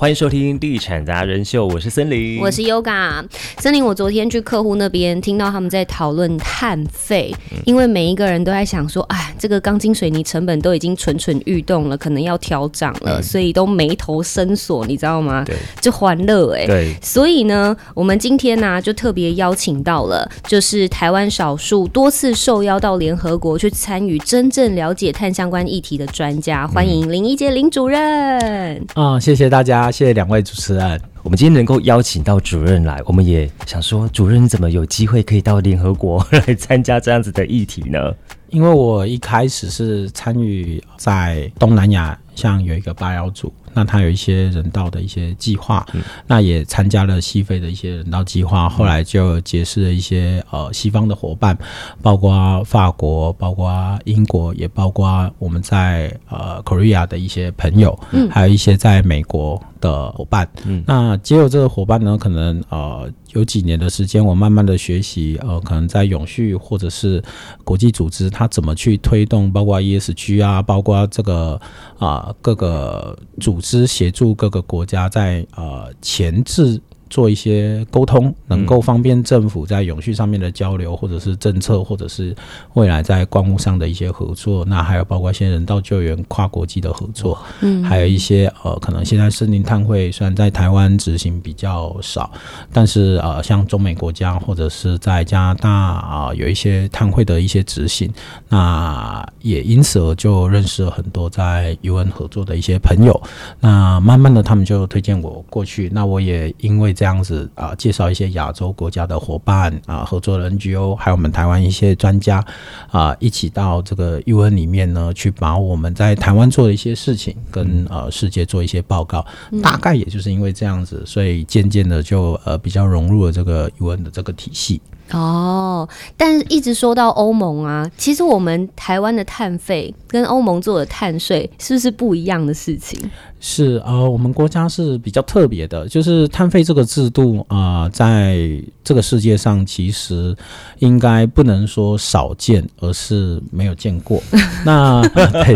欢迎收听《地产达人秀》，我是森林，我是 Yoga。森林，我昨天去客户那边，听到他们在讨论碳费，因为每一个人都在想说，哎，这个钢筋水泥成本都已经蠢蠢欲动了，可能要调涨了，所以都眉头深锁，你知道吗？对，就欢乐哎。对，所以呢，我们今天呢，就特别邀请到了，就是台湾少数多次受邀到联合国去参与真正了解碳相关议题的专家，欢迎林一杰林主任。啊，谢谢大家。谢谢两位主持人，我们今天能够邀请到主任来，我们也想说，主任怎么有机会可以到联合国来参加这样子的议题呢？因为我一开始是参与在东南亚，像有一个八幺组。那他有一些人道的一些计划，那也参加了西非的一些人道计划，后来就结识了一些呃西方的伙伴，包括法国，包括英国，也包括我们在呃 Korea 的一些朋友，嗯，还有一些在美国的伙伴，嗯，那结有这个伙伴呢，可能呃。有几年的时间，我慢慢的学习，呃，可能在永续或者是国际组织，它怎么去推动，包括 ESG 啊，包括这个啊各个组织协助各个国家在呃前置。做一些沟通，能够方便政府在永续上面的交流，或者是政策，或者是未来在关务上的一些合作。那还有包括一些人道救援、跨国际的合作，嗯，还有一些呃，可能现在森林碳汇虽然在台湾执行比较少，但是呃，像中美国家或者是在加拿大啊，有一些碳汇的一些执行，那也因此而就认识了很多在 UN 合作的一些朋友。那慢慢的，他们就推荐我过去。那我也因为这样子啊，介绍一些亚洲国家的伙伴啊，合作的 NGO，还有我们台湾一些专家啊，一起到这个 UN 里面呢，去把我们在台湾做的一些事情跟呃世界做一些报告。大概也就是因为这样子，所以渐渐的就呃比较融入了这个 UN 的这个体系。哦，但是一直说到欧盟啊，其实我们台湾的碳费跟欧盟做的碳税是不是不一样的事情？是呃，我们国家是比较特别的，就是碳费这个制度啊，在这个世界上其实应该不能说少见，而是没有见过。那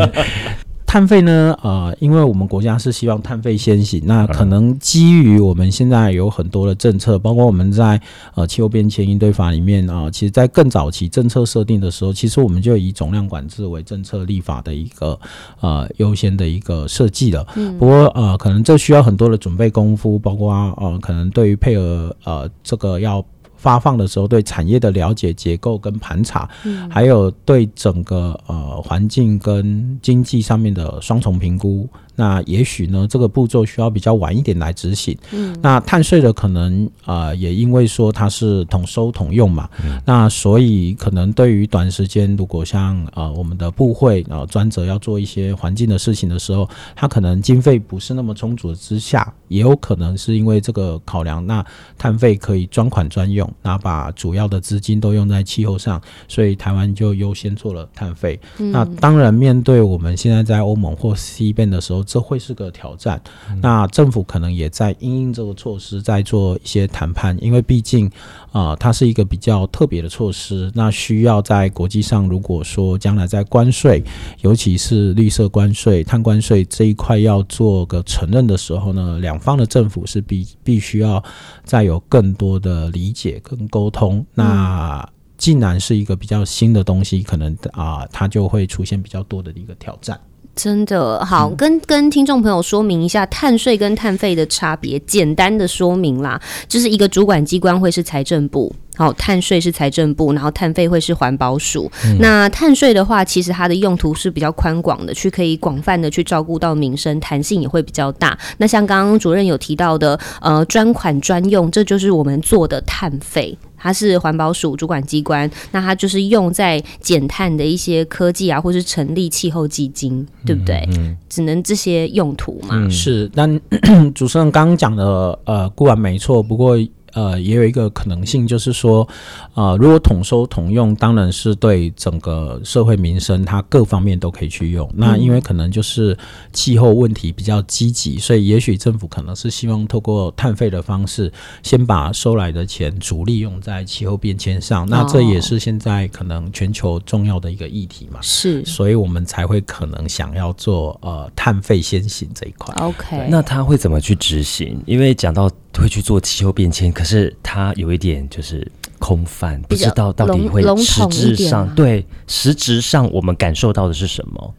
碳费呢？呃，因为我们国家是希望碳费先行，那可能基于我们现在有很多的政策，包括我们在呃气候变迁应对法里面啊，其实，在更早期政策设定的时候，其实我们就以总量管制为政策立法的一个呃优先的一个设计了。不过呃，可能这需要很多的准备功夫，包括呃，可能对于配合呃这个要。发放的时候，对产业的了解、结构跟盘查，还有对整个呃环境跟经济上面的双重评估。那也许呢，这个步骤需要比较晚一点来执行。嗯，那碳税的可能啊，也因为说它是统收统用嘛，那所以可能对于短时间，如果像呃我们的部会啊专责要做一些环境的事情的时候，它可能经费不是那么充足之下，也有可能是因为这个考量，那碳费可以专款专用，那把主要的资金都用在气候上，所以台湾就优先做了碳费。嗯那当然，面对我们现在在欧盟或西边的时候。这会是个挑战，那政府可能也在因应这个措施在做一些谈判，因为毕竟啊，它是一个比较特别的措施，那需要在国际上，如果说将来在关税，尤其是绿色关税、碳关税这一块要做个承认的时候呢，两方的政府是必必须要再有更多的理解跟沟通。那既然是一个比较新的东西，可能啊，它就会出现比较多的一个挑战。真的好，跟跟听众朋友说明一下碳税跟碳费的差别，简单的说明啦，就是一个主管机关会是财政部，好，碳税是财政部，然后碳费会是环保署。那碳税的话，其实它的用途是比较宽广的，去可以广泛的去照顾到民生，弹性也会比较大。那像刚刚主任有提到的，呃，专款专用，这就是我们做的碳费。它是环保署主管机关，那它就是用在减碳的一些科技啊，或是成立气候基金，对不对？嗯，只能这些用途嘛。是，但 主持人刚刚讲的呃固然没错，不过呃，也有一个可能性，就是说，呃，如果统收统用，当然是对整个社会民生，它各方面都可以去用。那因为可能就是气候问题比较积极，所以也许政府可能是希望透过碳费的方式，先把收来的钱主力用在气候变迁上。那这也是现在可能全球重要的一个议题嘛。是所以我们才会可能想要做呃碳费先行这一块。OK，那他会怎么去执行？因为讲到会去做气候变迁，可是它有一点就是空泛，不知道到底笼会实质上对实质上我们感受到的是什么？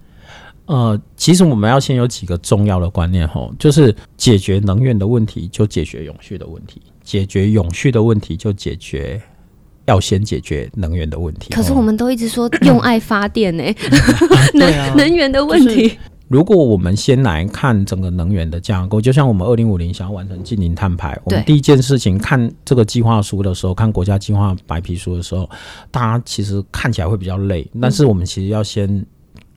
呃，其实我们要先有几个重要的观念吼，就是解决能源的问题，就解决永续的问题；解决永续的问题，就解决要先解决能源的问题。可是我们都一直说用爱发电呢、能、啊能源的问题。如果我们先来看整个能源的架构，就像我们二零五零想要完成近零碳排，我们第一件事情看这个计划书的时候，看国家计划白皮书的时候，大家其实看起来会比较累，但是我们其实要先。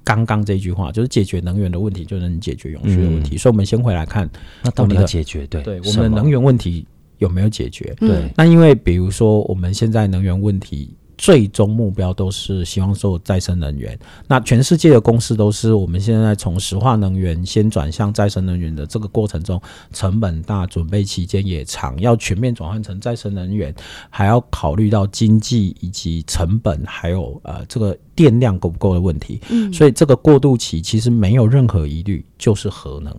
刚刚这句话就是解决能源的问题，就能解决永续的问题。所以，我们先回来看，那到底要解决对对我们的能源问题有没有解决？嗯对那因为比如说我们现在能源问题。最终目标都是希望做再生能源。那全世界的公司都是我们现在从石化能源先转向再生能源的这个过程中，成本大，准备期间也长，要全面转换成再生能源，还要考虑到经济以及成本，还有呃这个电量够不够的问题。嗯所以这个过渡期其实没有任何疑虑，就是核能。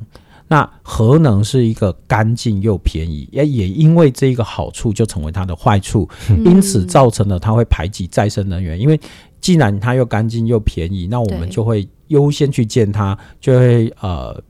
那核能是一个干净又便宜，也也因为这一个好处就成为它的坏处，因此造成了它会排挤再生能源。因为既然它又干净又便宜，那我们就会优先去建它，就会呃。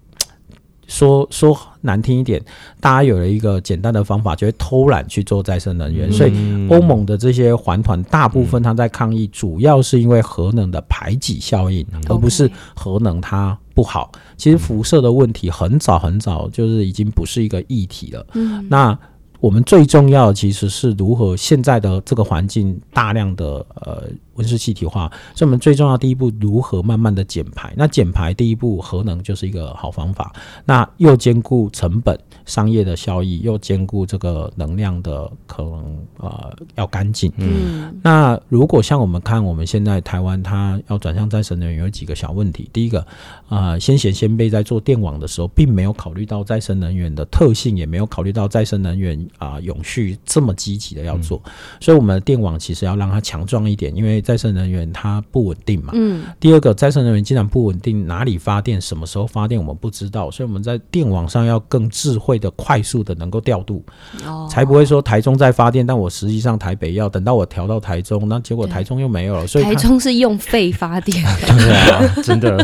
说说难听一点，大家有了一个简单的方法，就会偷懒去做再生能源，所以嗯欧盟的这些环团大部分它在抗议，主要是因为核能的排挤效应，而不是核能它不好。其实辐射的问题很早很早就是已经不是一个议题了。嗯。那我们最重要的其实是如何现在的这个环境大量的呃温室气体化，所以我们最重要第一步如何慢慢的减排。那减排第一步核能就是一个好方法，那又兼顾成本、商业的效益，又兼顾这个能量的可能呃要干净。嗯那如果像我们看，我们现在台湾它要转向再生能源，有几个小问题。第一个，啊，先贤先辈在做电网的时候，并没有考虑到再生能源的特性，也没有考虑到再生能源啊、永续这么积极的要做。所以，我们的电网其实要让它强壮一点，因为再生能源它不稳定嘛。嗯第二个，再生能源既然不稳定，哪里发电、什么时候发电我们不知道，所以我们在电网上要更智慧的、快速的能够调度。哦才不会说台中在发电，但我实际上台北要等到我调到台中，那结果台中又没有了，所以台中是用肺发电，对啊，真的，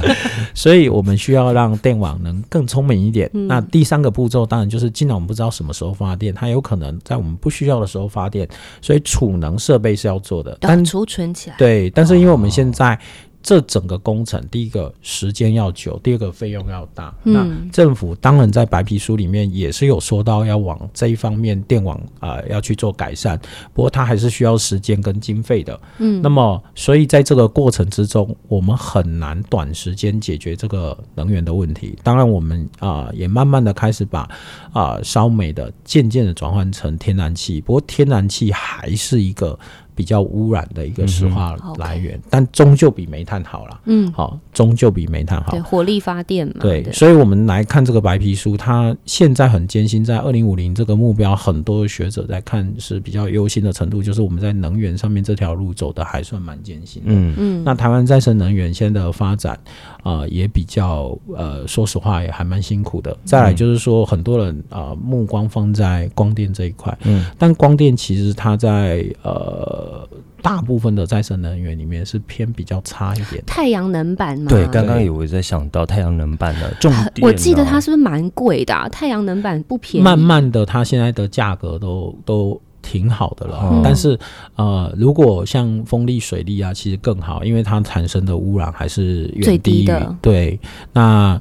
所以我们需要让电网能更聪明一点。嗯那第三个步骤当然就是，既然我们不知道什么时候发电，它有可能在我们不需要的时候发电，所以储能设备是要做的。要但储存起来。对，但是因为我们现在这整个工程，第一个时间要久，第二个费用要大。嗯那政府当然在白皮书里面也是有说到要往这一方面电网啊、呃要去做改善，不过它还是需要时间跟经费的。嗯那么所以在这个过程之中，我们很难短时间解决这个能源的问题。当然，我们啊、也慢慢的开始把啊、烧煤的渐渐的转换成天然气，不过天然气还是一个比较污染的一个石化来源，但终究比煤炭好了。嗯，好，终究比煤炭好对，。火力发电嘛。对，所以我们来看这个白皮书，它现在很艰辛，在二零五零这个目标，很多学者在看是比较忧心的程度，就是我们在能源上面这条路走的还算蛮艰辛的。嗯，嗯，那台湾再生能源现在的发展，呃，也比较呃，说实话也还蛮辛苦的。再来就是说，很多人啊、呃目光放在光电这一块，嗯，但光电其实它在呃大部分的再生能源里面是偏比较差一点。太阳能板嘛。对，刚刚有我在想到太阳能板的重点、啊，我记得它是不是蛮贵的、啊？太阳能板不便宜。慢慢的，它现在的价格都都挺好的了。嗯但是呃，如果像风力、水力啊，其实更好，因为它产生的污染还是远最低于低的对。那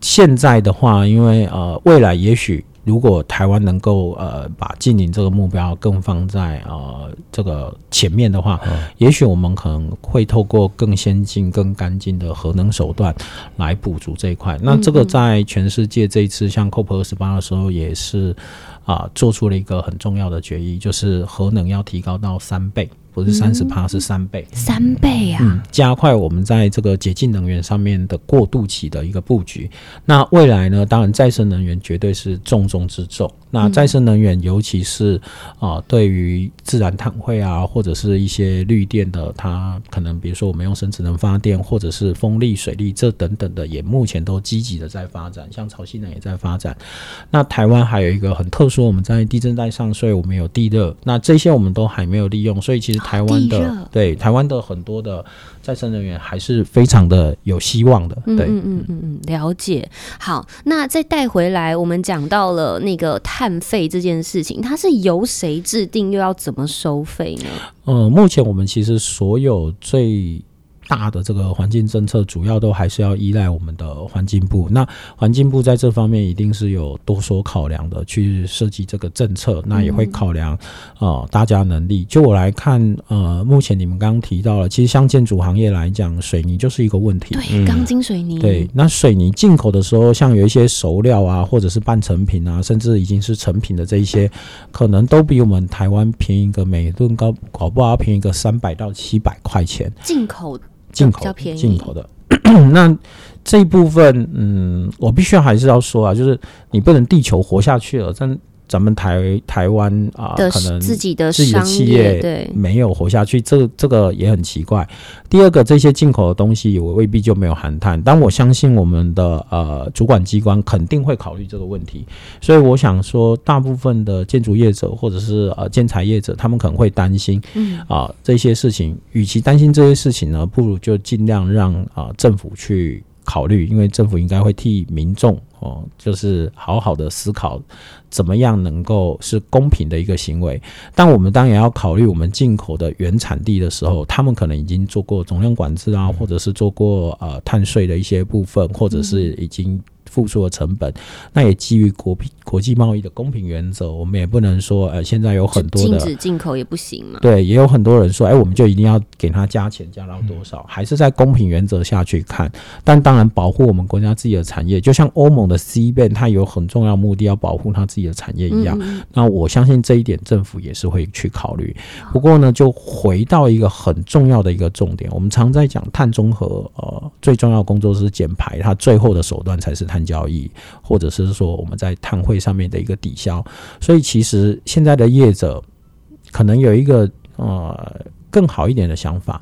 现在的话，因为呃，未来也许如果台湾能够呃把近零这个目标更放在呃这个前面的话，也许我们可能会透过更先进、更干净的核能手段来补足这一块。那这个在全世界这一次像 COP 二十八的时候也是啊做出了一个很重要的决议，就是核能要提高到三倍。不是三十帕，是三倍，三倍啊！嗯，加快我们在这个洁净能源上面的过渡期的一个布局。那未来呢？当然，再生能源绝对是重中之重。那再生能源，尤其是啊，对于自然碳汇啊，或者是一些绿电的，它可能比如说我们用生质能发电，或者是风力、水力这等等的，也目前都积极的在发展。像潮汐能也在发展。那台湾还有一个很特殊，我们在地震带上所以，我们有地热，那这些我们都还没有利用，所以其实台湾的对台湾的很多的。再生能源还是非常的有希望的，对，嗯嗯嗯嗯，了解。好，那再带回来，我们讲到了那个碳费这件事情，它是由谁制定，又要怎么收费呢？呃，目前我们其实所有最。大的这个环境政策，主要都还是要依赖我们的环境部。那环境部在这方面一定是有多所考量的，去设计这个政策。那也会考量啊，大家能力。就我来看，呃，目前你们刚刚提到了，其实像建筑行业来讲，水泥就是一个问题。对，钢筋水泥。对，那水泥进口的时候，像有一些熟料啊，或者是半成品啊，甚至已经是成品的这一些，可能都比我们台湾便宜个每吨高，搞不好便宜个三百到七百块钱。进口。进口进口的，那这一部分，嗯，我必须要还是要说啊，就是你不能地球活下去了，真。咱们台台湾啊，可能自己的自己的企业对没有活下去，这这个也很奇怪。第二个，这些进口的东西我未必就没有含碳，但我相信我们的呃主管机关肯定会考虑这个问题。所以我想说，大部分的建筑业者或者是呃建材业者，他们可能会担心，嗯啊这些事情，与其担心这些事情呢，不如就尽量让啊政府去。考虑，因为政府应该会替民众哦，就是好好的思考，怎么样能够是公平的一个行为。但我们当然要考虑，我们进口的原产地的时候，他们可能已经做过总量管制啊，或者是做过呃碳税的一些部分，或者是已经。付出的成本，那也基于国国际贸易的公平原则，我们也不能说，呃，现在有很多的禁止进口也不行嘛。对，也有很多人说，哎，我们就一定要给他加钱，加到多少？还是在公平原则下去看。但当然，保护我们国家自己的产业，就像欧盟的 C 变，它有很重要目的要保护它自己的产业一样。那我相信这一点，政府也是会去考虑。不过呢，就回到一个很重要的一个重点，我们常在讲碳中和，呃，最重要工作是减排，它最后的手段才是碳。交易，或者是说我们在碳汇上面的一个抵消，所以其实现在的业者可能有一个呃更好一点的想法，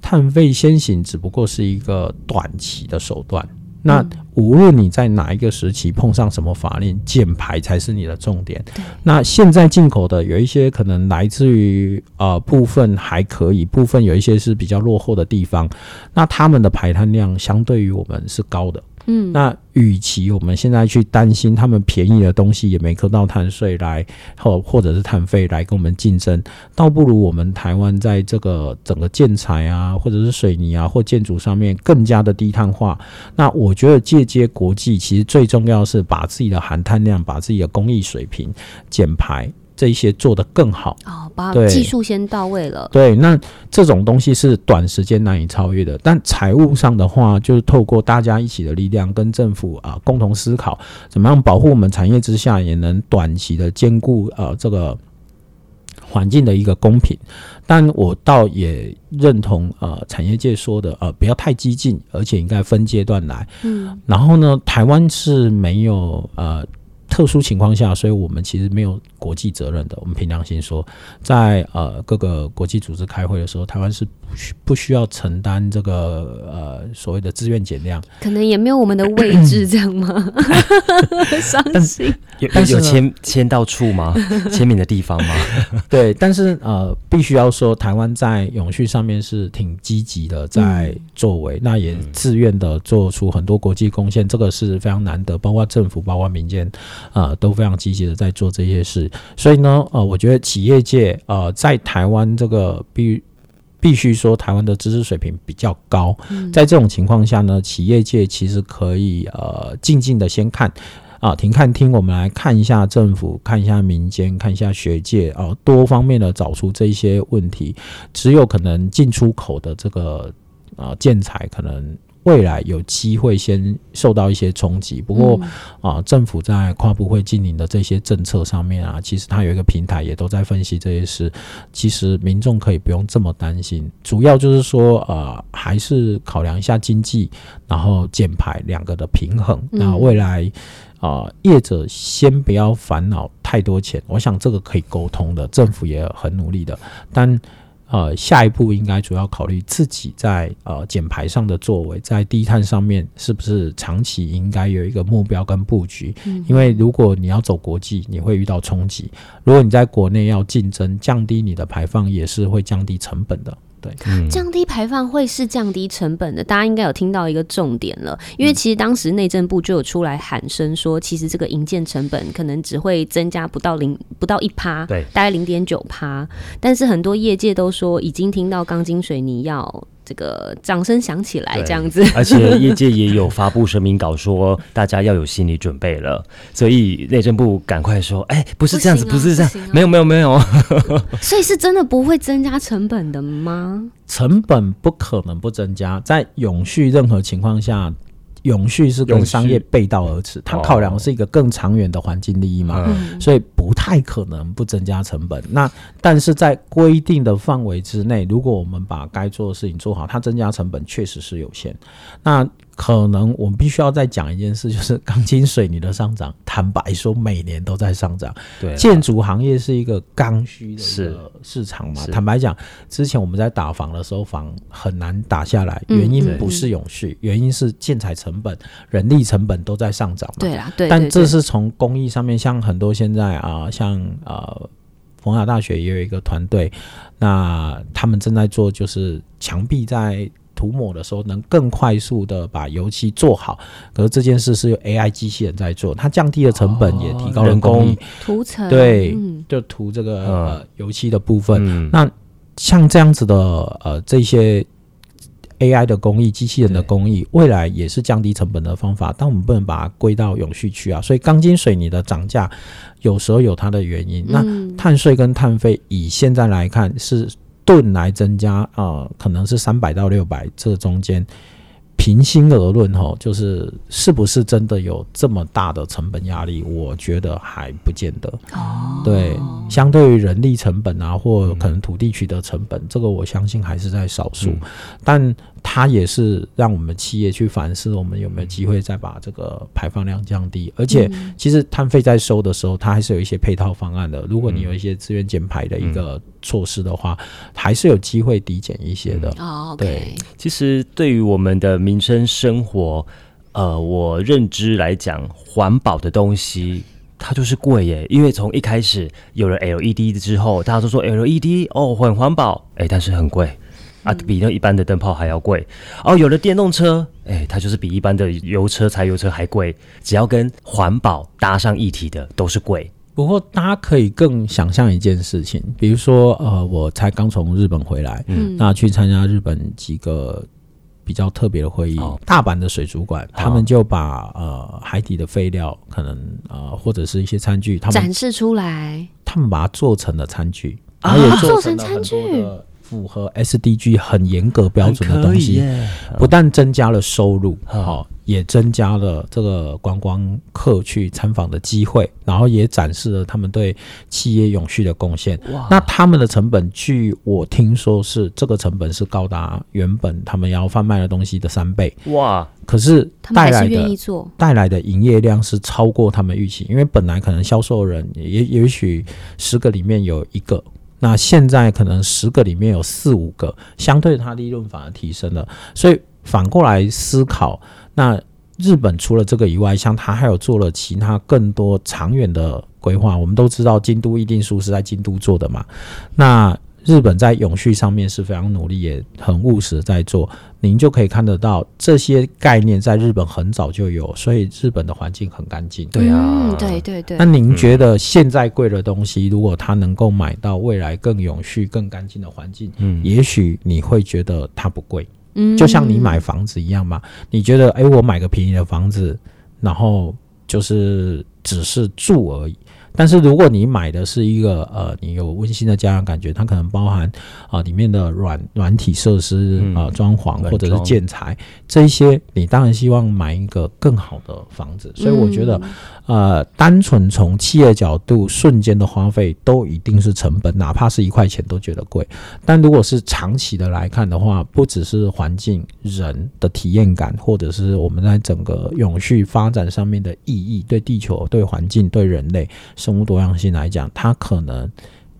碳费先行只不过是一个短期的手段。那无论你在哪一个时期碰上什么法令，减排才是你的重点。那现在进口的有一些可能来自于呃部分还可以，部分有一些是比较落后的地方，那他们的排碳量相对于我们是高的。嗯，那与其我们现在去担心他们便宜的东西也没扣到碳税来，或或者是碳费来跟我们竞争，倒不如我们台湾在这个整个建材啊，或者是水泥啊或建筑上面更加的低碳化。那我觉得借接国际，其实最重要是把自己的含碳量、把自己的工艺水平减排。这一些做得更好哦，把技术先到位了。对，那这种东西是短时间难以超越的。但财务上的话，就是透过大家一起的力量，跟政府啊共同思考，怎么样保护我们产业之下，也能短期的兼顾呃这个环境的一个公平。但我倒也认同呃产业界说的呃不要太激进，而且应该分阶段来。嗯，然后呢，台湾是没有呃。特殊情况下，所以我们其实没有国际责任的。我们凭良心说，在呃各个国际组织开会的时候，台湾是不需不需要承担这个呃所谓的自愿减量，可能也没有我们的位置，这样吗？伤心。有有签签到处吗？签名的地方吗？对，但是呃，必须要说，台湾在永续上面是挺积极的，在作为，那也自愿的做出很多国际贡献，这个是非常难得，包括政府，包括民间。啊，都非常积极的在做这些事，所以呢，呃，我觉得企业界，呃，在台湾这个必必须说，台湾的知识水平比较高，在这种情况下呢，企业界其实可以呃静静的先看。啊，停看听，我们来看一下政府，看一下民间，看一下学界啊，多方面的找出这一些问题。只有可能进出口的这个啊建材可能。未来有机会先受到一些冲击，不过啊，政府在跨部会经营的这些政策上面啊，其实它有一个平台，也都在分析这些事。其实民众可以不用这么担心，主要就是说呃，还是考量一下经济，然后减排两个的平衡。那未来啊，业者先不要烦恼太多钱，我想这个可以沟通的，政府也很努力的，但。呃，下一步应该主要考虑自己在呃减排上的作为，在低碳上面是不是长期应该有一个目标跟布局？嗯，因为如果你要走国际，你会遇到冲击；如果你在国内要竞争，降低你的排放也是会降低成本的。对，降低排放会是降低成本的，大家应该有听到一个重点了。因为其实当时内政部就有出来喊声说，其实这个营建成本可能只会增加不到零不到一趴，对，大概零点九趴。但是很多业界都说，已经听到钢筋水泥要。这个掌声响起来，这样子，而且业界也有发布声明稿说，大家要有心理准备了。所以内政部赶快说，哎，不是这样子，不是这样，没有没有没有。所以是真的不会增加成本的吗？成本不可能不增加，在永续任何情况下。永续是跟商业背道而驰，它考量的是一个更长远的环境利益嘛，所以不太可能不增加成本。那但是在规定的范围之内，如果我们把该做的事情做好，它增加成本确实是有限。那可能我们必须要再讲一件事，就是钢筋水泥的上涨，坦白说每年都在上涨。对，建筑行业是一个刚需的一个市场嘛。坦白讲，之前我们在打房的时候，房很难打下来，原因不是永续，原因是建材成本、人力成本都在上涨嘛。对啦，对。但这是从工艺上面，像很多现在啊，像呃，冯雅大学也有一个团队，那他们正在做，就是墙壁在。涂抹的时候能更快速的把油漆做好，可是这件事是由 AI 机器人在做，它降低了成本，也提高了工艺。涂层对，就涂这个呃油漆的部分。那像这样子的呃这些 AI 的工艺、机器人的工艺，未来也是降低成本的方法，但我们不能把它归到永续区啊。所以钢筋水泥的涨价有时候有它的原因。那碳税跟碳费以现在来看是。吨来增加啊，可能是三百到六百，这中间平心而论哈，就是是不是真的有这么大的成本压力？我觉得还不见得。哦，对，相对于人力成本啊，或可能土地取得成本，这个我相信还是在少数，但。它也是让我们企业去反思，我们有没有机会再把这个排放量降低。而且，其实碳费在收的时候，它还是有一些配套方案的。如果你有一些资源减排的一个措施的话，还是有机会抵减一些的。哦，对。其实对于我们的民生生活，呃，我认知来讲，环保的东西它就是贵耶。因为从一开始有了 LED 之后，大家都说 LED 哦很环保，哎，但是很贵。啊，比那一般的灯泡还要贵哦。有了电动车，哎，它就是比一般的油车、柴油车还贵。只要跟环保搭上一体的，都是贵。不过，大家可以更想象一件事情，比如说，呃，我才刚从日本回来，嗯，那去参加日本几个比较特别的会议，大阪的水族馆，他们就把呃海底的废料，可能呃或者是一些餐具，他们展示出来，他们把它做成了餐具，然后也做成了很多的。符合 SDG 很严格标准的东西，不但增加了收入，好，也增加了这个观光客去参访的机会，然后也展示了他们对企业永续的贡献。那他们的成本，据我听说是这个成本是高达原本他们要贩卖的东西的三倍。哇！可是带来的带来的营业量是超过他们预期，因为本来可能销售人也也许十个里面有一个。那现在可能十个里面有四五个，相对它利润反而提升了。所以反过来思考，那日本除了这个以外，像它还有做了其他更多长远的规划。我们都知道京都议定书是在京都做的嘛，那。日本在永续上面是非常努力，也很务实在做。您就可以看得到这些概念在日本很早就有，所以日本的环境很干净。对啊，对对对。那您觉得现在贵的东西，如果它能够买到未来更永续、更干净的环境，嗯，也许你会觉得它不贵。嗯，就像你买房子一样嘛，你觉得哎，我买个便宜的房子，然后。就是只是住而已。但是如果你买的是一个呃，你有温馨的家人感觉，它可能包含啊、里面的软软体设施嗯啊、装潢或者是建材这一些，你当然希望买一个更好的房子。所以我觉得，呃，单纯从企业角度，瞬间的花费都一定是成本，哪怕是一块钱都觉得贵。但如果是长期的来看的话，不只是环境、人的体验感，或者是我们在整个永续发展上面的意义，对地球、对环境、对人类生物多样性来讲，它可能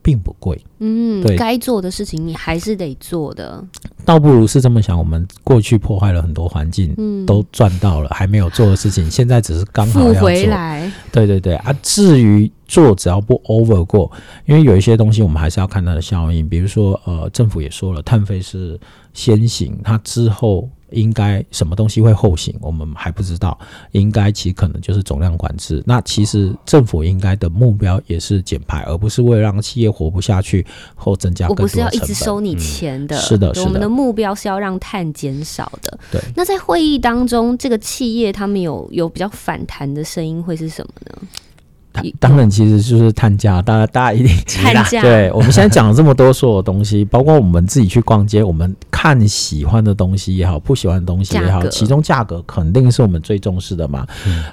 并不贵。嗯对，该做的事情你还是得做的。倒不如是这么想，我们过去破坏了很多环境，嗯，都赚到了，还没有做的事情，现在只是刚好要。回来。对对对啊，至于做只要不 over 过，因为有一些东西我们还是要看它的效应，比如说呃，政府也说了，碳费是先行，它之后应该什么东西会后行，我们还不知道，应该其可能就是总量管制。那其实政府应该的目标也是减排，而不是为了让企业活不下去后增加我不是要一。直收你钱的，是的是的我们的目标是要让碳减少的。对，那在会议当中，这个企业他们有有比较反弹的声音会是什么呢？当当然，其实就是探价，大家大家一定碳价，对，我们现在讲了这么多所有东西，包括我们自己去逛街，我们看喜欢的东西也好，不喜欢的东西也好，其中价格肯定是我们最重视的嘛。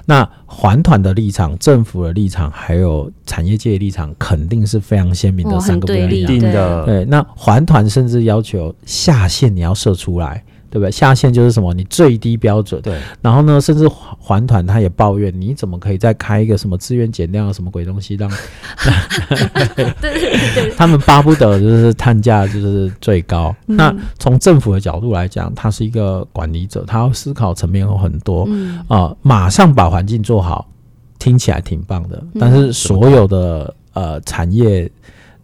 那环团的立场、政府的立场，还有产业界的立场，肯定是非常鲜明的哦三个不一样。对，那环团甚至要求下限你要设出来。对不对？下限就是什么？你最低标准。对，然后呢，甚至环环团他也抱怨，你怎么可以再开一个什么资源减量什么鬼东西，让 他们巴不得就是碳价就是最高。嗯。那从政府的角度来讲，他是一个管理者，他要思考层面有很多。嗯，啊、马上把环境做好，听起来挺棒的，嗯。但是所有的呃产业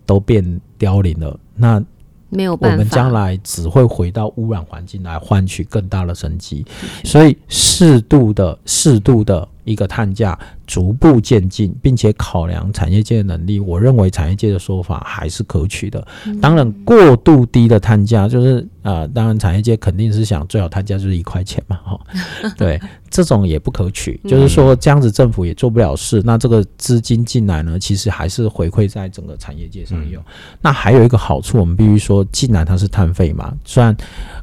都变凋零了，那我没有办法。们将来只会回到污染环境来换取更大的生机，所以适度的、适度的一个碳价，逐步渐进，并且考量产业界的能力，我认为产业界的说法还是可取的。当然，过度低的碳价就是呃，当然产业界肯定是想最好碳价就是一块钱嘛，哈，对，这种也不可取。就是说这样子政府也做不了事，那这个资金进来呢，其实还是回馈在整个产业界上用。那还有一个好处，我们必须说，既然它是碳费嘛，虽然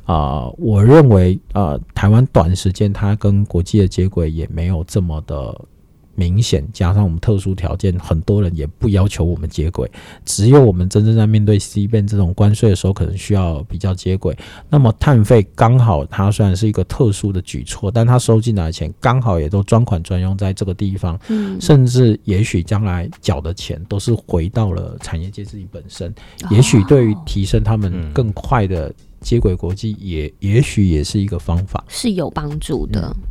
啊、呃我认为呃，台湾短时间它跟国际的接轨也没有这么的明显，加上我们特殊条件，很多人也不要求我们接轨，只有我们真正在面对 C 变这种关税的时候，可能需要比较接轨。那么碳费刚好它虽然是一个特殊的举措，但它收进来的钱刚好也都专款专用在这个地方，嗯，甚至也许将来缴的钱都是回到了产业界自己本身，也许对于提升他们嗯。更快的接轨国际也，也许也是一个方法。是有帮助的。嗯，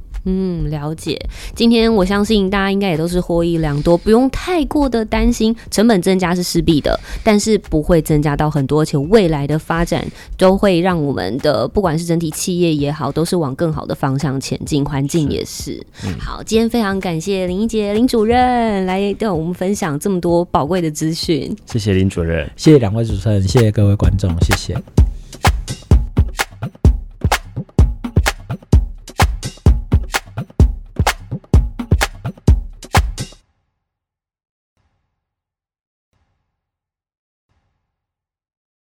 了解。今天我相信大家应该也都是获益良多，不用太过的担心成本增加是势必的，但是不会增加到很多，而且未来的发展都会让我们的不管是整体企业也好，都是往更好的方向前进，环境也是。好，今天非常感谢林一杰林主任来跟我们分享这么多宝贵的资讯。谢谢林主任。谢谢两位主持人，谢谢各位观众，谢谢。